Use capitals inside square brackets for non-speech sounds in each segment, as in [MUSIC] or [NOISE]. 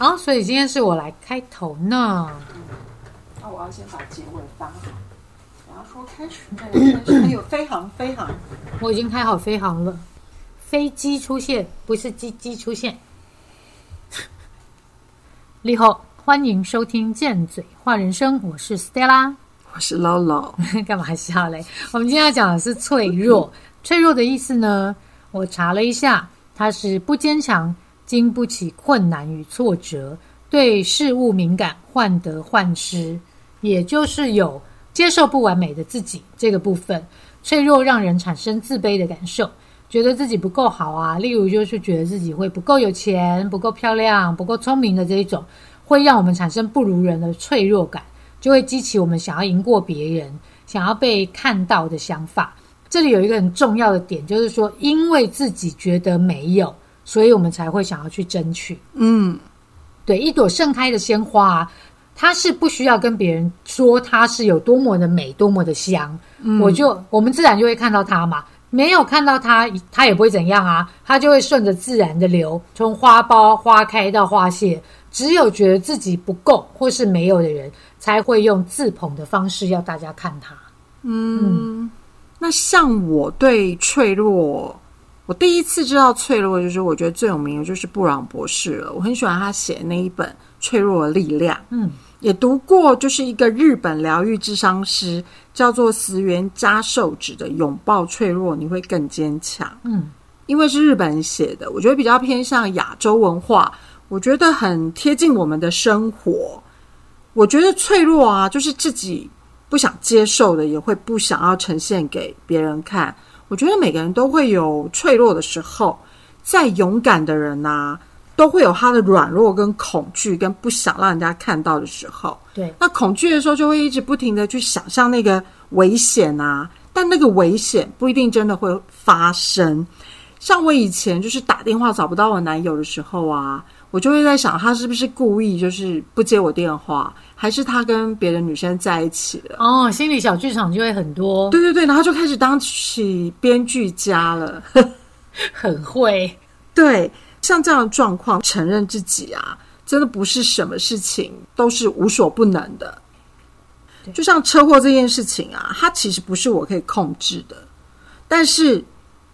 好，所以今天是我来开头呢。那我要先把结尾发好。我要说开始，但是还有飞航，飞航。我已经开好飞航了，飞机出现，不是鸡鸡出现。[LAUGHS] 你好，欢迎收听《贱嘴话人生》，我是 Stella。我是唠唠，[LAUGHS] 干嘛笑嘞？我们今天要讲的是脆弱。脆弱的意思呢？我查了一下，它是不坚强。经不起困难与挫折，对事物敏感，患得患失，也就是有接受不完美的自己这个部分。脆弱让人产生自卑的感受，觉得自己不够好啊。例如，就是觉得自己会不够有钱、不够漂亮、不够聪明的这一种，会让我们产生不如人的脆弱感，就会激起我们想要赢过别人、想要被看到的想法。这里有一个很重要的点，就是说，因为自己觉得没有。所以我们才会想要去争取。嗯，对，一朵盛开的鲜花，啊它是不需要跟别人说它是有多么的美、多么的香，我就我们自然就会看到它嘛。没有看到它，它也不会怎样啊，它就会顺着自然的流，从花苞花开到花谢。只有觉得自己不够或是没有的人，才会用自捧的方式要大家看他。嗯，那像我对脆弱。我第一次知道脆弱，就是我觉得最有名的就是布朗博士了。我很喜欢他写的那一本《脆弱的力量》。嗯，也读过，就是一个日本疗愈智商师叫做石原加寿子的《拥抱脆弱，你会更坚强》。嗯，因为是日本人写的，我觉得比较偏向亚洲文化，我觉得很贴近我们的生活。我觉得脆弱啊，就是自己不想接受的，也会不想要呈现给别人看。我觉得每个人都会有脆弱的时候，再勇敢的人呐，都会有他的软弱、跟恐惧、跟不想让人家看到的时候。对，那恐惧的时候，就会一直不停的去想象那个危险啊，但那个危险不一定真的会发生。像我以前就是打电话找不到我男友的时候啊，我就会在想，他是不是故意就是不接我电话。还是他跟别的女生在一起了哦，心理小剧场就会很多。对对对，然后就开始当起编剧家了，[LAUGHS] 很会。对，像这样的状况，承认自己啊，真的不是什么事情都是无所不能的。就像车祸这件事情啊，它其实不是我可以控制的，但是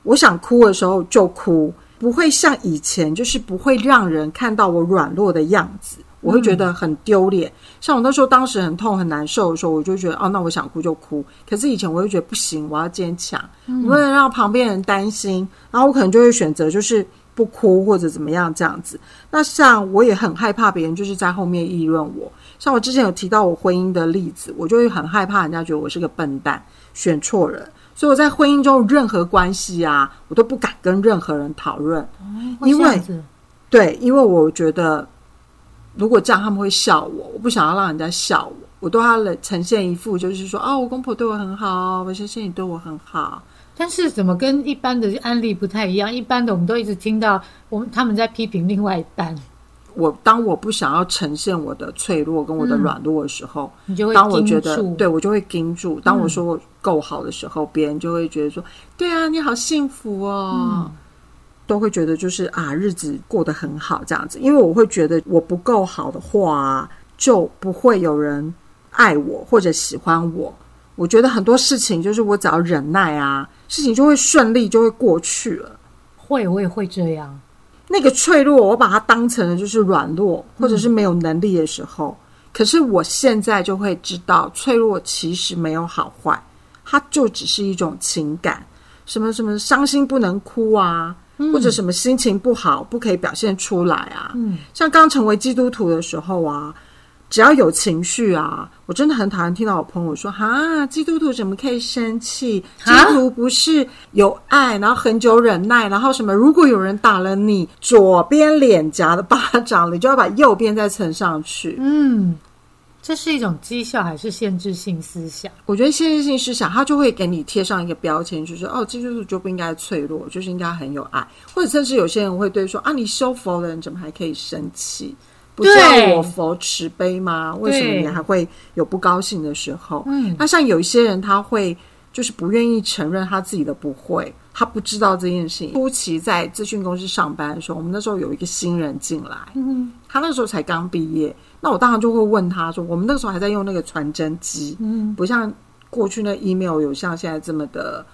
我想哭的时候就哭，不会像以前，就是不会让人看到我软弱的样子。我会觉得很丢脸，像我那时候当时很痛很难受的时候，我就觉得哦，那我想哭就哭。可是以前我会觉得不行，我要坚强，不能让旁边人担心。然后我可能就会选择就是不哭或者怎么样这样子。那像我也很害怕别人就是在后面议论我。像我之前有提到我婚姻的例子，我就会很害怕人家觉得我是个笨蛋，选错人。所以我在婚姻中任何关系啊，我都不敢跟任何人讨论，因为对，因为我觉得。如果这样，他们会笑我。我不想要让人家笑我，我都要呈现一副就是说，哦，我公婆对我很好，我相信你对我很好。但是怎么跟一般的案例不太一样？一般的我们都一直听到，我们他们在批评另外一半。我当我不想要呈现我的脆弱跟我的软弱的时候，你就会当我觉得对我就会盯住。当我说我够好的时候，别人就会觉得说，对啊，你好幸福哦。都会觉得就是啊，日子过得很好这样子，因为我会觉得我不够好的话，就不会有人爱我或者喜欢我。我觉得很多事情就是我只要忍耐啊，事情就会顺利，就会过去了。会，我也会这样。那个脆弱，我把它当成了就是软弱，或者是没有能力的时候。可是我现在就会知道，脆弱其实没有好坏，它就只是一种情感。什么什么伤心不能哭啊。或者什么心情不好不可以表现出来啊？嗯，像刚成为基督徒的时候啊，只要有情绪啊，我真的很讨厌听到我朋友说：“哈，基督徒怎么可以生气？基督徒不是有爱，然后很久忍耐，然后什么？如果有人打了你左边脸颊的巴掌，你就要把右边再蹭上去。”嗯。这是一种讥笑还是限制性思想？我觉得限制性思想，它就会给你贴上一个标签，就是哦，基督徒就不应该脆弱，就是应该很有爱，或者甚至有些人会对说啊，你修佛的人怎么还可以生气？不知道我佛慈悲吗？为什么你还会有不高兴的时候？嗯，那像有一些人，他会就是不愿意承认他自己的不会，他不知道这件事情。初期在咨询公司上班的时候，我们那时候有一个新人进来，嗯他那时候才刚毕业，那我当然就会问他说，我们那个时候还在用那个传真机，嗯，不像过去那 email 有像现在这么的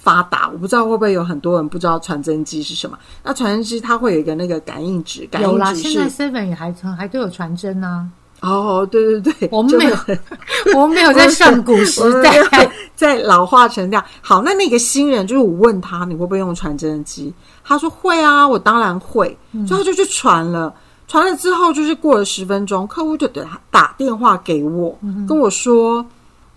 发达。我不知道会不会有很多人不知道传真机是什么。那传真机它会有一个那个感应纸，感有啦，应纸现在 Seven 也还还都有传真啊。哦，对对对，我们没有 [LAUGHS] 我们没有在上古时代，[LAUGHS] 在老化成这样。好，那那个新人就是我问他你会不会用传真机，他说会啊，我当然会，所以他就去传了。传了之后，就是过了十分钟，客户就打打电话给我，跟我说。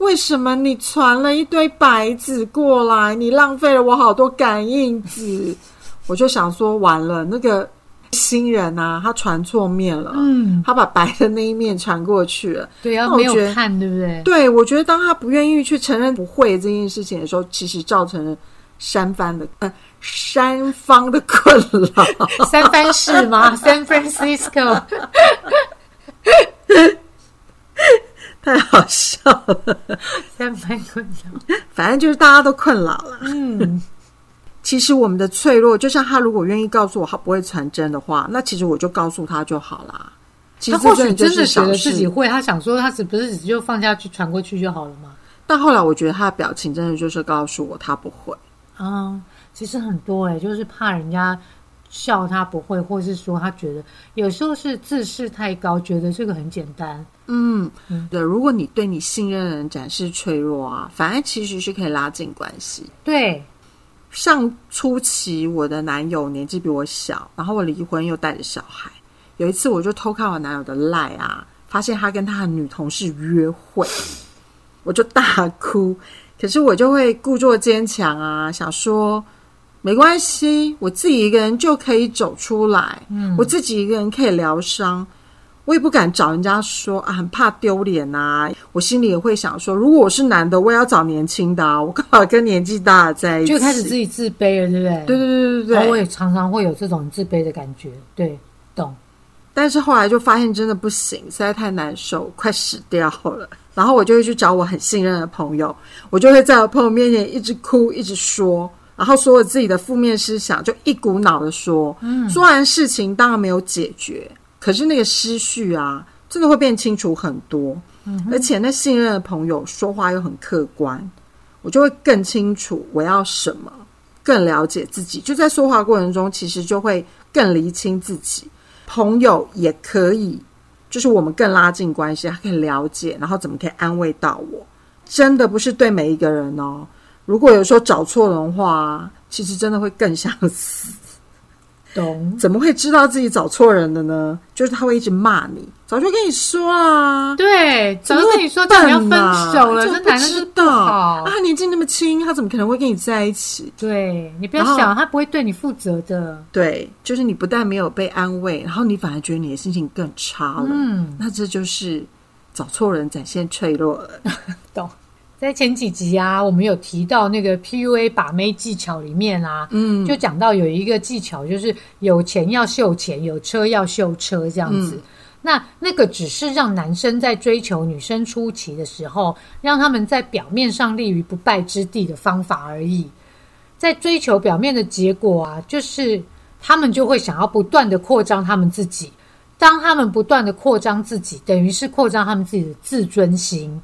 为什么你传了一堆白纸过来？你浪费了我好多感应纸。[LAUGHS] 我就想说，完了，那个新人啊，他传错面了，嗯，他把白的那一面传过去了。对，要没有看，对不对？对，我觉得当他不愿意去承认不会这件事情的时候，其实造成了三番的呃三方的困扰。[LAUGHS] 三藩市吗？[LAUGHS] San Francisco，太好笑了，[LAUGHS] 三分困扰。反正就是大家都困扰了。嗯，[LAUGHS] 其实我们的脆弱，就像他如果愿意告诉我他不会传真的话，那其实我就告诉他就好啦。其实他或许真的觉得自己事，会，他想说他只不是只就放下去传过去就好了嘛。但后来我觉得他的表情真的就是告诉我他不会。啊，其实很多哎、就是怕人家笑他不会，或是说他觉得有时候是自视太高，觉得这个很简单。嗯嗯，对，如果你对你信任的人展示脆弱啊，反而其实是可以拉近关系。对，上初期，我的男友年纪比我小，然后我离婚又带着小孩。有一次，我就偷看我男友的赖啊，发现他跟他的女同事约会，我就大哭。可是我就会故作坚强啊，想说没关系，我自己一个人就可以走出来，嗯，我自己一个人可以疗伤。我也不敢找人家说啊，很怕丢脸啊。我心里也会想说，如果我是男的，我也要找年轻的啊，我干嘛跟年纪大的在一起？就开始自己自卑了，对不对？对对对对对。然后我也常常会有这种自卑的感觉，对，懂。但是后来就发现真的不行，实在太难受，快死掉了。然后我就会去找我很信任的朋友，我就会在我朋友面前一直哭，一直说，然后所有自己的负面思想就一股脑的说。嗯，说完事情当然没有解决，可是那个思绪啊，真的会变清楚很多。嗯，而且那信任的朋友说话又很客观，我就会更清楚我要什么，更了解自己。就在说话过程中，其实就会更厘清自己。朋友也可以，就是我们更拉近关系，他可以了解，然后怎么可以安慰到我。真的不是对每一个人哦。如果有时候找错人的话，其实真的会更想死。懂，怎么会知道自己找错人的呢？就是他会一直骂你，早就跟你说啦。对，早就跟你说怎么叫你要分手了，就不这男的不知道好啊，。他年纪那么轻，他怎么可能会跟你在一起？对你不要想，他不会对你负责的。对，就是你不但没有被安慰，然后你反而觉得你的心情更差了。嗯，那这就是找错人，展现脆弱了。[LAUGHS] 懂。在前几集啊，我们有提到那个 PUA 把妹技巧里面啊，嗯，就讲到有一个技巧，就是有钱要秀钱，有车要秀车这样子。嗯那那个只是让男生在追求女生初期的时候，让他们在表面上立于不败之地的方法而已。在追求表面的结果啊，就是他们就会想要不断的扩张他们自己。当他们不断的扩张自己，等于是扩张他们自己的自尊心，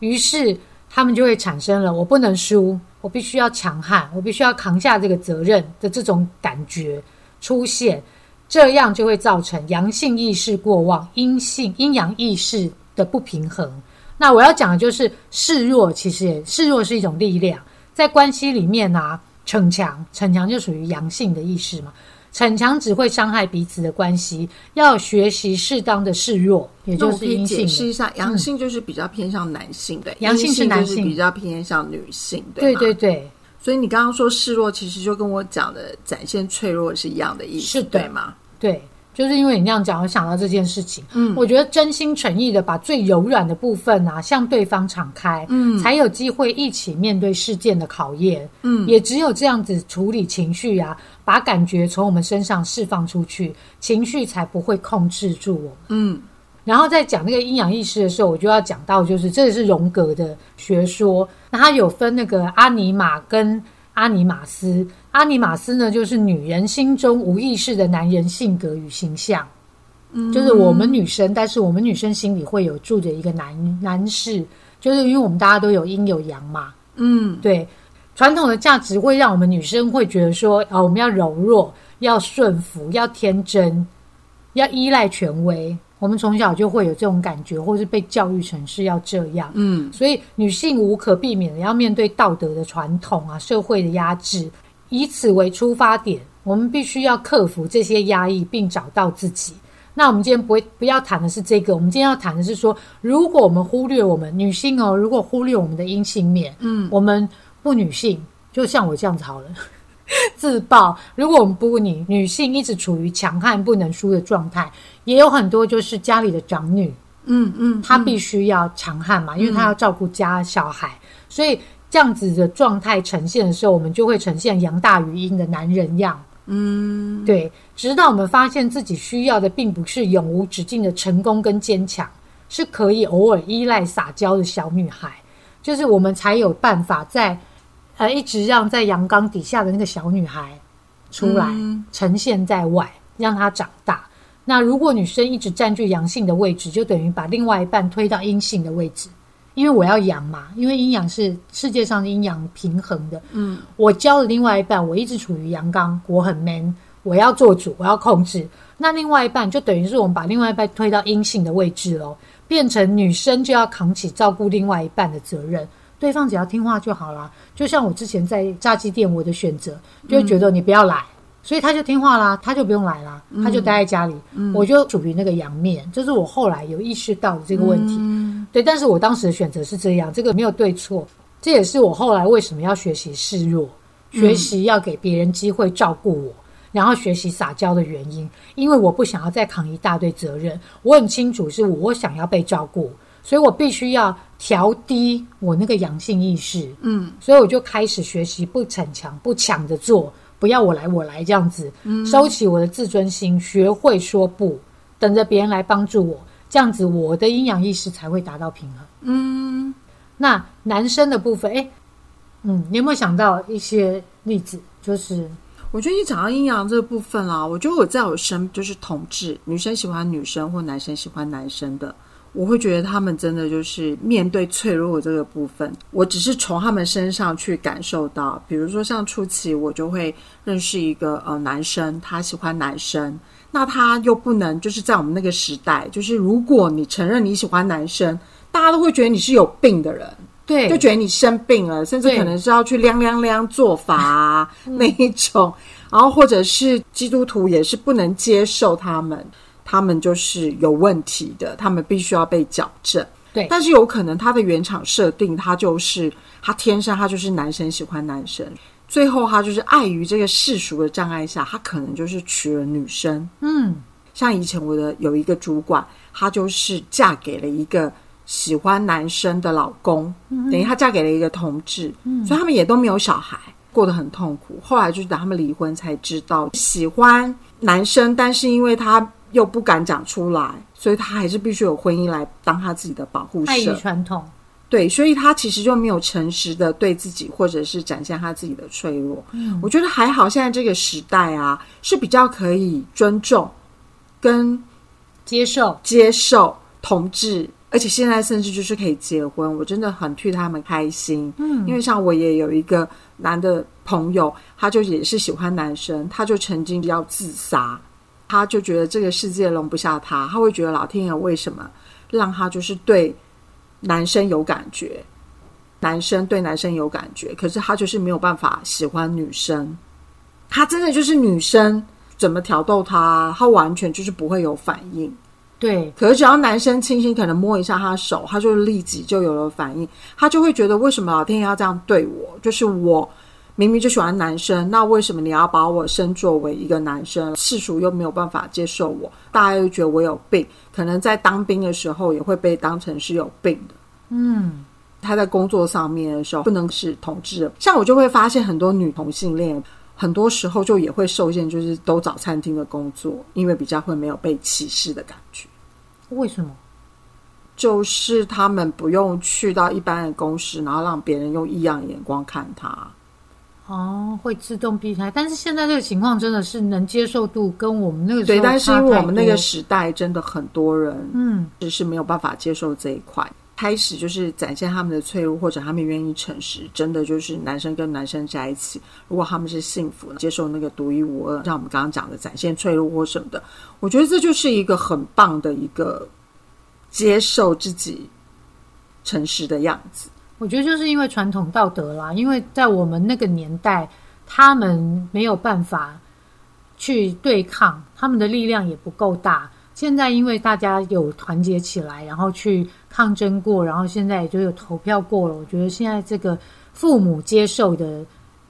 于是他们就会产生了我不能输，我必须要强悍，我必须要扛下这个责任的这种感觉出现，这样就会造成阳性意识过旺，阴性阴阳意识的不平衡。那我要讲的就是示弱，其实示弱是一种力量，在关系里面啊，逞强，逞强就属于阳性的意识嘛。逞强只会伤害彼此的关系，要学习适当的示弱，也就是阴性。解释一下，阳性就是比较偏向男性的，阳性是男性比较偏向女性，对吗对对，所以你刚刚说示弱，其实就跟我讲的展现脆弱是一样的意思，是对吗？对，就是因为你那样讲，我想到这件事情。嗯我觉得真心诚意的把最柔软的部分啊，向对方敞开，嗯才有机会一起面对事件的考验。嗯也只有这样子处理情绪啊，把感觉从我们身上释放出去，情绪才不会控制住我们。嗯然后在讲那个阴阳意识的时候，我就要讲到，就是这是荣格的学说，那他有分那个阿尼玛跟阿尼玛斯。阿尼玛斯呢，就是女人心中无意识的男人性格与形象，嗯，就是我们女生，但是我们女生心里会有住着一个男男士，就是因为我们大家都有阴有阳嘛，嗯，对，传统的价值会让我们女生会觉得说，啊，我们要柔弱，要顺服，要天真，要依赖权威。我们从小就会有这种感觉，或是被教育成是要这样，嗯，所以女性无可避免的要面对道德的传统啊，社会的压制，以此为出发点，我们必须要克服这些压抑，并找到自己。那我们今天不会不要谈的是这个，我们今天要谈的是说，如果我们忽略我们女性哦，如果忽略我们的阴性面，嗯，我们不女性，就像我这样子好了。[LAUGHS] 自爆，如果我们不女女性一直处于强悍不能输的状态，也有很多就是家里的长女，嗯嗯，她必须要强悍嘛，因为她要照顾家小孩，所以这样子的状态呈现的时候，我们就会呈现阳大于阴的男人样。嗯，对，直到我们发现自己需要的并不是永无止境的成功跟坚强，是可以偶尔依赖撒娇的小女孩，就是我们才有办法在。呃，一直让在阳刚底下的那个小女孩出来，呈现在外，让她长大。那如果女生一直占据阳性的位置，就等于把另外一半推到阴性的位置。因为我要阳嘛，因为阴阳是世界上阴阳平衡的。嗯，我教了另外一半，我一直处于阳刚，我很 man，我要做主，我要控制。那另外一半就等于是我们把另外一半推到阴性的位置喽，变成女生就要扛起照顾另外一半的责任。对方只要听话就好啦。就像我之前在炸鸡店，我的选择就会觉得你不要来，所以他就听话啦，他就不用来啦，他就待在家里，我就属于那个阳面，这是我后来有意识到的这个问题。对，但是我当时的选择是这样，这个没有对错，这也是我后来为什么要学习示弱，学习要给别人机会照顾我，然后学习撒娇的原因，因为我不想要再扛一大堆责任，我很清楚是我想要被照顾。所以我必须要调低我那个阳性意识，嗯，所以我就开始学习不逞强、不抢着做，不要我来我来这样子，嗯收起我的自尊心，学会说不，等着别人来帮助我，这样子我的阴阳意识才会达到平衡。嗯，那男生的部分，哎，嗯，你有没有想到一些例子？就是我觉得你讲到阴阳这个部分啦，我觉得我在我身就是同志，女生喜欢女生或男生喜欢男生的。我会觉得他们真的就是面对脆弱这个部分，我只是从他们身上去感受到，比如说像初期我就会认识一个呃男生，他喜欢男生，那他又不能就是在我们那个时代，就是如果你承认你喜欢男生，大家都会觉得你是有病的人，对，就觉得你生病了，甚至可能是要去量量量做法啊 [LAUGHS] 那一种，然后或者是基督徒也是不能接受他们。他们就是有问题的，他们必须要被矫正。对，但是有可能他的原厂设定，他就是他天生他就是男生喜欢男生，最后他就是碍于这个世俗的障碍下，他可能就是娶了女生。嗯，像以前我的有一个主管，她就是嫁给了一个喜欢男生的老公，等于她嫁给了一个同志，所以他们也都没有小孩，过得很痛苦。后来就是等他们离婚才知道喜欢男生，但是因为他。又不敢讲出来，所以他还是必须有婚姻来当他自己的保护色。爱传统，对，所以他其实就没有诚实的对自己，或者是展现他自己的脆弱。嗯，我觉得还好，现在这个时代啊，是比较可以尊重跟接受接受同志，而且现在甚至就是可以结婚。我真的很替他们开心。嗯，因为像我也有一个男的朋友，他就也是喜欢男生，他就曾经要自杀。他就觉得这个世界容不下他，他会觉得老天爷为什么让他就是对男生有感觉，男生对男生有感觉，可是他就是没有办法喜欢女生。他真的就是女生怎么挑逗他，他完全就是不会有反应。对，可是只要男生轻轻可能摸一下他的手，他就立即就有了反应。他就会觉得为什么老天爷要这样对我？就是我。明明就喜欢男生，那为什么你要把我升作为一个男生？世俗又没有办法接受我，大家又觉得我有病，可能在当兵的时候也会被当成是有病的。嗯，他在工作上面的时候不能是同志，像我就会发现很多女同性恋，很多时候就也会受限，就是都找餐厅的工作，因为比较会没有被歧视的感觉。为什么？就是他们不用去到一般的公司，然后让别人用异样的眼光看他。哦，会自动避开。但是现在这个情况真的是能接受度跟我们那个时对，候但是因为我们那个时代真的很多人嗯只是没有办法接受这一块，开始就是展现他们的脆弱，或者他们愿意诚实，真的就是男生跟男生在一起，如果他们是幸福，接受那个独一无二，像我们刚刚讲的展现脆弱或什么的，我觉得这就是一个很棒的一个接受自己诚实的样子。我觉得就是因为传统道德啦，因为在我们那个年代，他们没有办法去对抗，他们的力量也不够大。现在因为大家有团结起来，然后去抗争过，然后现在也就有投票过了。我觉得现在这个父母接受的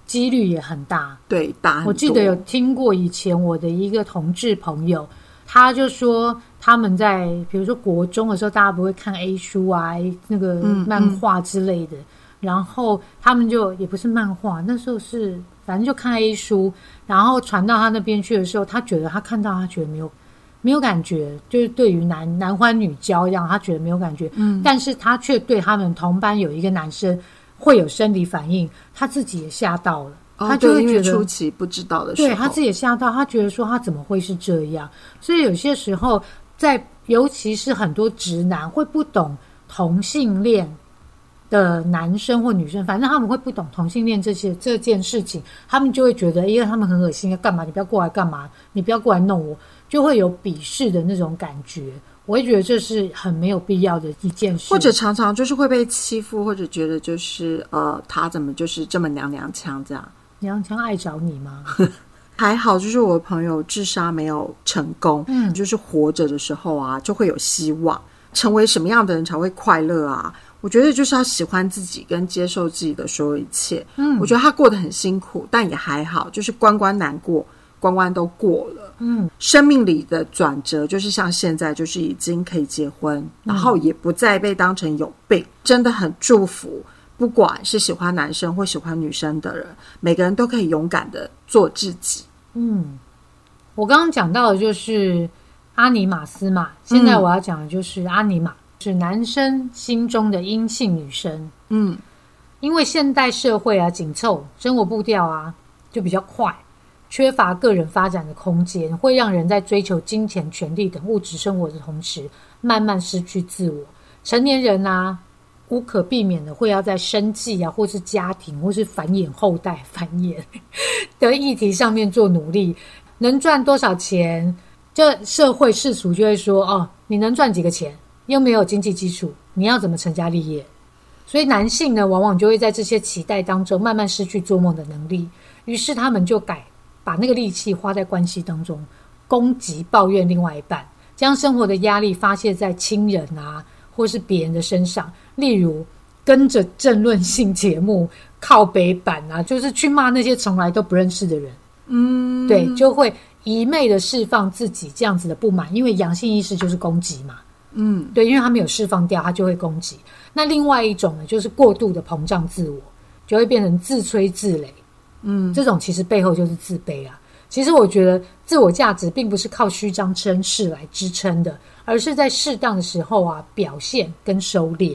几率也很大。对，大我记得有听过以前我的一个同志朋友，他就说他们在比如说国中的时候，大家不会看 A 书啊、那个嗯漫画之类的，然后他们就也不是漫画，那时候是反正就看 A 书，然后传到他那边去的时候，他觉得他看到他觉得没有没有感觉，就是对于男男欢女交一样，他觉得没有感觉，嗯，但是他却对他们同班有一个男生会有生理反应，他自己也吓到了。哦他就会觉得初期不知道的时候，对他自己也吓到，他觉得说他怎么会是这样？所以有些时候，在尤其是很多直男会不懂同性恋的男生或女生，反正他们会不懂同性恋这些这件事情，他们就会觉得，因为他们很恶心，要干嘛？你不要过来干嘛？你不要过来弄我，就会有鄙视的那种感觉。我会觉得这是很没有必要的一件事，或者常常就是会被欺负，或者觉得就是呃，他怎么就是这么娘娘腔这样。娘腔爱找你吗？[LAUGHS] 还好，就是我的朋友自杀没有成功，嗯就是活着的时候啊，就会有希望。成为什么样的人才会快乐啊？我觉得就是要喜欢自己，跟接受自己的所有一切。嗯我觉得他过得很辛苦，但也还好，就是关关难过，关关都过了。嗯，生命里的转折，就是像现在，就是已经可以结婚，然后也不再被当成有病，真的很祝福。不管是喜欢男生或喜欢女生的人，每个人都可以勇敢的做自己。嗯，我刚刚讲到的就是阿尼玛斯嘛，现在嗯我要讲的就是阿尼玛，是男生心中的阴性女生。嗯，因为现代社会啊紧凑，生活步调啊就比较快，缺乏个人发展的空间，会让人在追求金钱、权力等物质生活的同时，慢慢失去自我。成年人啊，无可避免的会要在生计啊，或是家庭，或是繁衍后代、繁衍的议题上面做努力。能赚多少钱，这社会世俗就会说：哦，你能赚几个钱，又没有经济基础，你要怎么成家立业？所以男性呢，往往就会在这些期待当中慢慢失去做梦的能力，于是他们就改把那个力气花在关系当中，攻击、抱怨另外一半，将生活的压力发泄在亲人啊，或是别人的身上，例如跟着政论性节目靠北版啊，就是去骂那些从来都不认识的人。嗯，对，就会一昧的释放自己这样子的不满，因为阳性意识就是攻击嘛。嗯，对，因为他没有释放掉，他就会攻击。那另外一种呢，就是过度的膨胀自我，就会变成自吹自擂。嗯，这种其实背后就是自卑啊。其实我觉得自我价值并不是靠虚张声势来支撑的，而是在适当的时候啊表现跟收敛。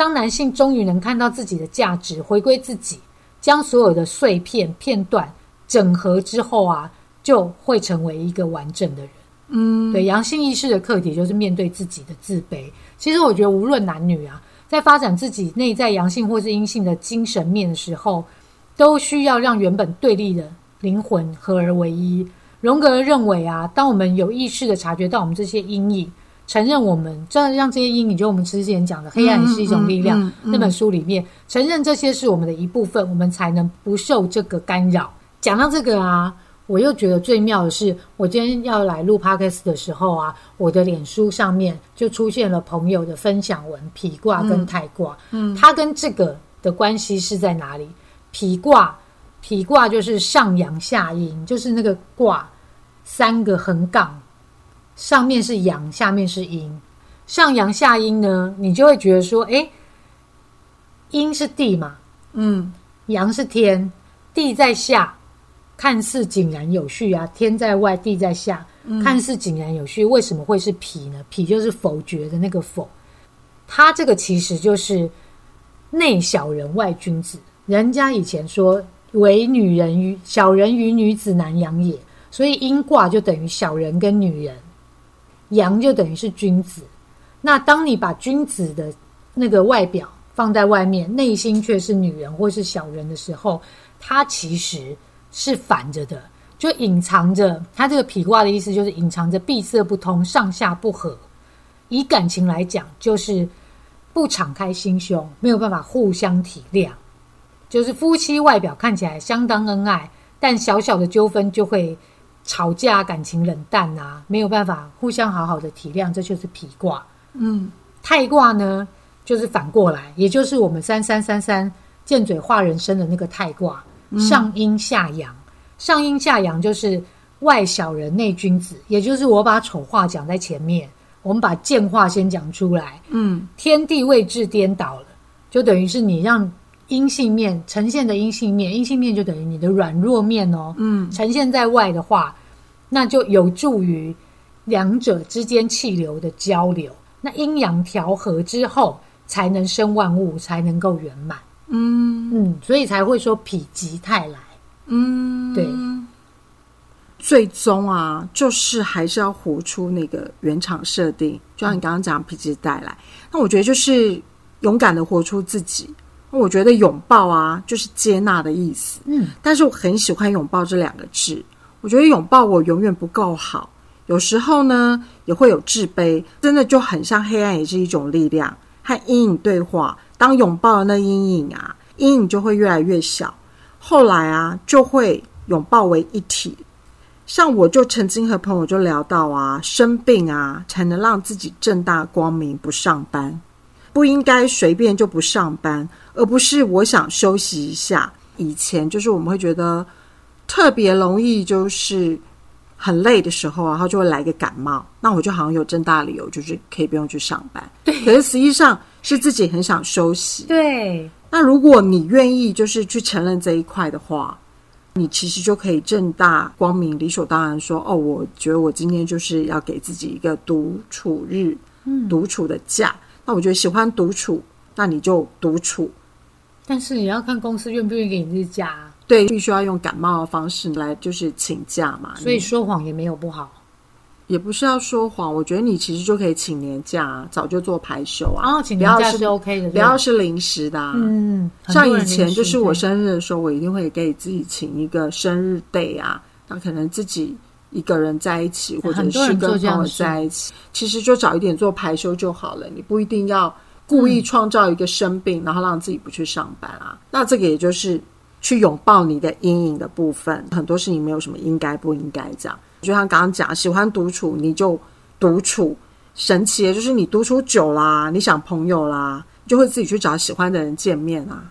当男性终于能看到自己的价值，回归自己，将所有的碎片片段整合之后啊，就会成为一个完整的人。嗯，对，阳性意识的课题就是面对自己的自卑。其实我觉得无论男女啊，在发展自己内在阳性或是阴性的精神面的时候，都需要让原本对立的灵魂合而为一。荣格认为啊，当我们有意识的察觉到我们这些阴影，承认我们这样让这些阴影，就我们之前讲的黑暗是一种力量、那本书里面，承认这些是我们的一部分，我们才能不受这个干扰。讲到这个啊，我又觉得最妙的是，我今天要来录 podcast 的时候啊，我的脸书上面就出现了朋友的分享文，皮卦跟太卦。嗯，它跟这个的关系是在哪里？皮卦，皮卦就是上阳下阴，就是那个卦三个横杠，上面是阳，下面是阴。上阳下阴呢，你就会觉得说，诶，阴是地嘛，嗯，阳是天，地在下，看似井然有序啊，天在外，地在下，看似井然有序，为什么会是否呢？否就是否决的那个否，它这个其实就是内小人外君子。人家以前说为女人与小人与女子难养也，所以阴卦就等于小人跟女人，阳就等于是君子。那当你把君子的那个外表放在外面，内心却是女人或是小人的时候，它其实是反着的，就隐藏着。它这个痞卦的意思就是隐藏着闭塞不通、上下不和。以感情来讲，就是不敞开心胸，没有办法互相体谅。就是夫妻外表看起来相当恩爱，但小小的纠纷就会吵架，感情冷淡啊，没有办法互相好好的体谅，这就是脾卦。嗯，太卦呢，就是反过来，也就是我们三三三三见嘴话人生的那个太卦，上阴下阳，上阴下阳就是外小人内君子，也就是我把丑话讲在前面，我们把贱话先讲出来，嗯，天地位置颠倒了，就等于是你让。阴性面呈现的阴性面，阴性面就等于你的软弱面哦。嗯，呈现在外的话，那就有助于两者之间气流的交流。那阴阳调和之后，才能生万物，才能够圆满。嗯嗯，所以才会说否极泰来。嗯，对。最终啊，就是还是要活出那个原厂设定，就像你刚刚讲否极泰来。那我觉得就是勇敢的活出自己。我觉得拥抱啊，就是接纳的意思。嗯，但是我很喜欢拥抱这两个字。我觉得拥抱我永远不够好，有时候呢也会有自卑，真的就很像黑暗也是一种力量和阴影对话。当拥抱了那阴影啊，阴影就会越来越小，后来啊。就会拥抱为一体。像我就曾经和朋友就聊到啊，生病啊。才能让自己正大光明不上班。不应该随便就不上班，而不是我想休息一下。以前就是我们会觉得特别容易，就是很累的时候，然后就会来个感冒，那我就好像有正大理由，就是可以不用去上班。对，可是实际上是自己很想休息。对，那如果你愿意就是去承认这一块的话，你其实就可以正大光明、理所当然说：“哦，我觉得我今天就是要给自己一个独处日，嗯，独处的假。”那我觉得喜欢独处，那你就独处。但是你要看公司愿不愿意给你日假。对，必须要用感冒的方式来就是请假嘛。所以说谎也没有不好，也不是要说谎。我觉得你其实就可以请年假，早就做排休啊。哦，请年假是 OK 的，不要是临时的。嗯，像以前就是我生日的时候，我一定会给自己请一个生日 day 啊。那可能自己。一个人在一起，或者是跟朋友在一起，其实就早一点做排休就好了。你不一定要故意创造一个生病，然后让自己不去上班啊。那这个也就是去拥抱你的阴影的部分。很多事情没有什么应该不应该这样。就像刚刚讲，喜欢独处你就独处。神奇的就是你独处久啦，你想朋友啦，就会自己去找喜欢的人见面啊。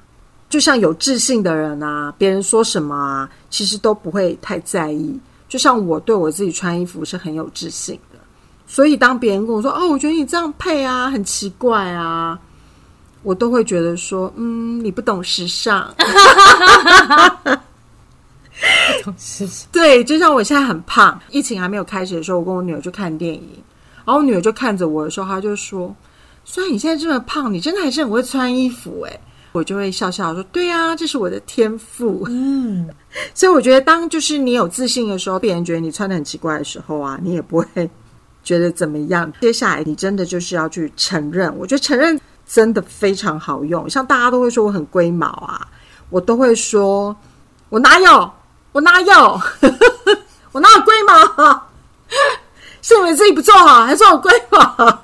就像有自信的人啊，别人说什么啊，其实都不会太在意。就像我对我自己穿衣服是很有自信的，所以当别人跟我说：“哦，我觉得你这样配啊，很奇怪啊”，我都会觉得说：“嗯，你不懂时尚。”不懂时尚。对，就像我现在很胖，疫情还没有开始的时候，我跟我女儿去看电影，然后我女儿就看着我的时候，她就说：“虽然你现在这么胖，你真的还是很会穿衣服。”哎。我就会笑笑说：“对呀，这是我的天赋。”嗯，[LAUGHS] 所以我觉得，当就是你有自信的时候，别人觉得你穿的很奇怪的时候啊，你也不会觉得怎么样。接下来，你真的就是要去承认。我觉得承认真的非常好用。像大家都会说我很龟毛啊，我都会说：“我哪有？我哪有？[LAUGHS] 我哪有龟毛？是你们自己不做好，还说我龟毛？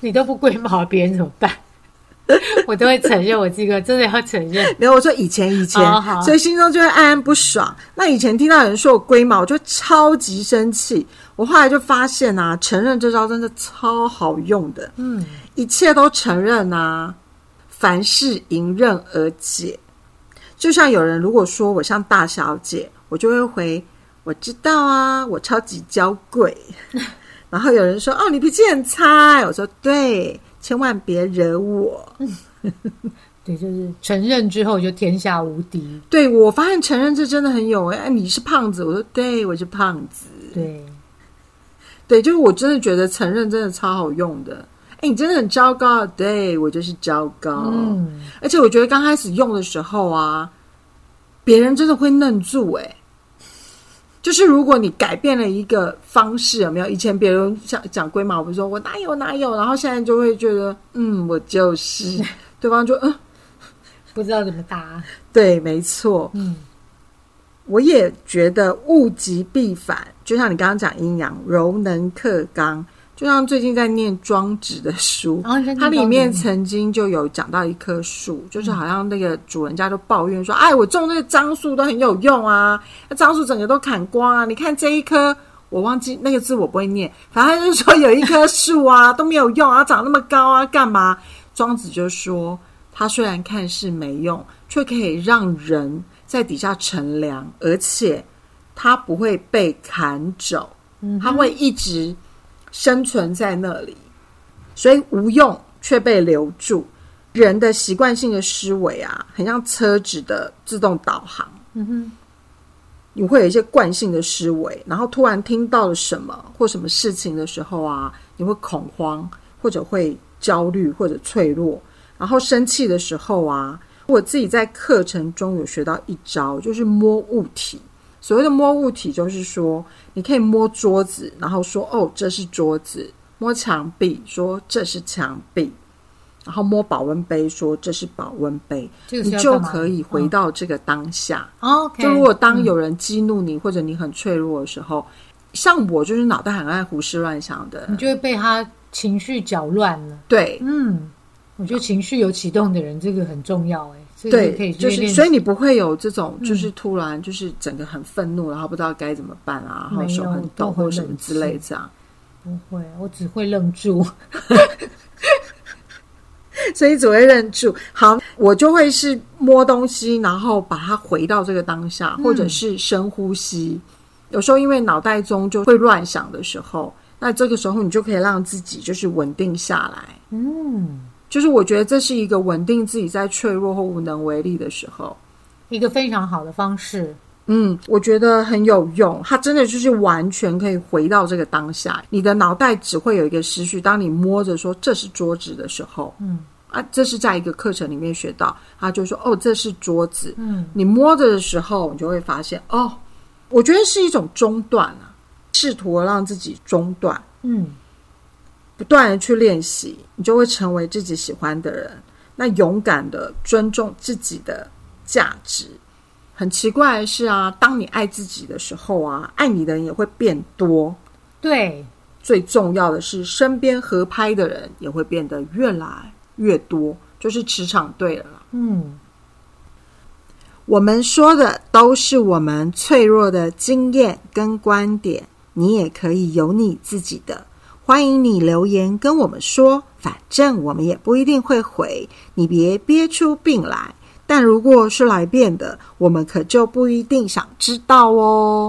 你都不龟毛，别人怎么办？” [LAUGHS] 我都会承认，我这个真的要承认。[LAUGHS] 没有，我说以前以前，所以心中就会暗暗不爽。那以前听到有人说我龟毛，我就超级生气。我后来就发现啊，承认这招真的超好用的。嗯，一切都承认啊，凡事迎刃而解。就像有人如果说我像大小姐，我就会回我知道啊，我超级娇贵。[LAUGHS] 然后有人说哦，你脾气很差，我说对。千万别惹我！[LAUGHS] 对，就是承认之后就天下无敌。对我发现承认这真的很有哎，你是胖子，我说对，我是胖子。对，对，就是我真的觉得承认真的超好用的。哎，你真的很糟糕，对我就是糟糕。嗯，而且我觉得刚开始用的时候啊，别人真的会愣住哎、就是如果你改变了一个方式，有没有？以前别人讲讲龟毛，我说我哪有哪有，然后现在就会觉得，嗯，我就是，[LAUGHS] 对方就嗯，不知道怎么答。对，没错，嗯，我也觉得物极必反，就像你刚刚讲阴阳，柔能克刚，就像最近在念庄子的书，它里面曾经就有讲到一棵树，就是好像那个主人家就抱怨说：“哎，我种那个樟树都很有用啊，那樟树整个都砍光啊！你看这一棵，我忘记那个字我不会念，反正就是说有一棵树啊都没有用啊，长那么高啊，干嘛？”庄子就说：“它虽然看似没用，却可以让人在底下乘凉，而且它不会被砍走，嗯它会一直生存在那里。”所以无用却被留住。人的习惯性的思维啊，很像车子的自动导航。嗯哼，你会有一些惯性的思维，然后突然听到了什么或什么事情的时候啊，你会恐慌，或者会焦虑，或者脆弱。然后生气的时候啊，我自己在课程中有学到一招，就是摸物体。所谓的摸物体，就是说你可以摸桌子，然后说哦这是桌子；摸墙壁，说这是墙壁；然后摸保温杯，说这是保温杯。你就可以回到这个当下。哦 OK。就如果当有人激怒你，或者你很脆弱的时候，像我就是脑袋很爱胡思乱想的你，就会被他情绪搅乱了。对嗯，我觉得情绪有启动的人，这个很重要哎，这对，以就是所以你不会有这种，嗯就是突然就是整个很愤怒，然后不知道该怎么办啊，然后手很抖或什么之类静这样。不会，我只会愣住。[LAUGHS] 所以只会忍住。好，我就会是摸东西，然后把它回到这个当下，嗯或者是深呼吸。有时候因为脑袋中就会乱想的时候，那这个时候你就可以让自己就是稳定下来。嗯，就是我觉得这是一个稳定自己在脆弱或无能为力的时候。一个非常好的方式。嗯，我觉得很有用，它真的就是完全可以回到这个当下。你的脑袋只会有一个思绪，当你摸着说这是桌子的时候，嗯啊，这是在一个课程里面学到，他就说哦，这是桌子。嗯，你摸着的时候，你就会发现哦，我觉得是一种中断啊，试图让自己中断，嗯，不断的去练习，你就会成为自己喜欢的人。那勇敢的尊重自己的价值。很奇怪的是啊，当你爱自己的时候啊，爱你的人也会变多。对，最重要的是，身边合拍的人也会变得越来越多，就是磁场对了。嗯，我们说的都是我们脆弱的经验跟观点，你也可以有你自己的。欢迎你留言跟我们说，反正我们也不一定会回，你别憋出病来。但如果是来变的，我们可就不一定想知道哦。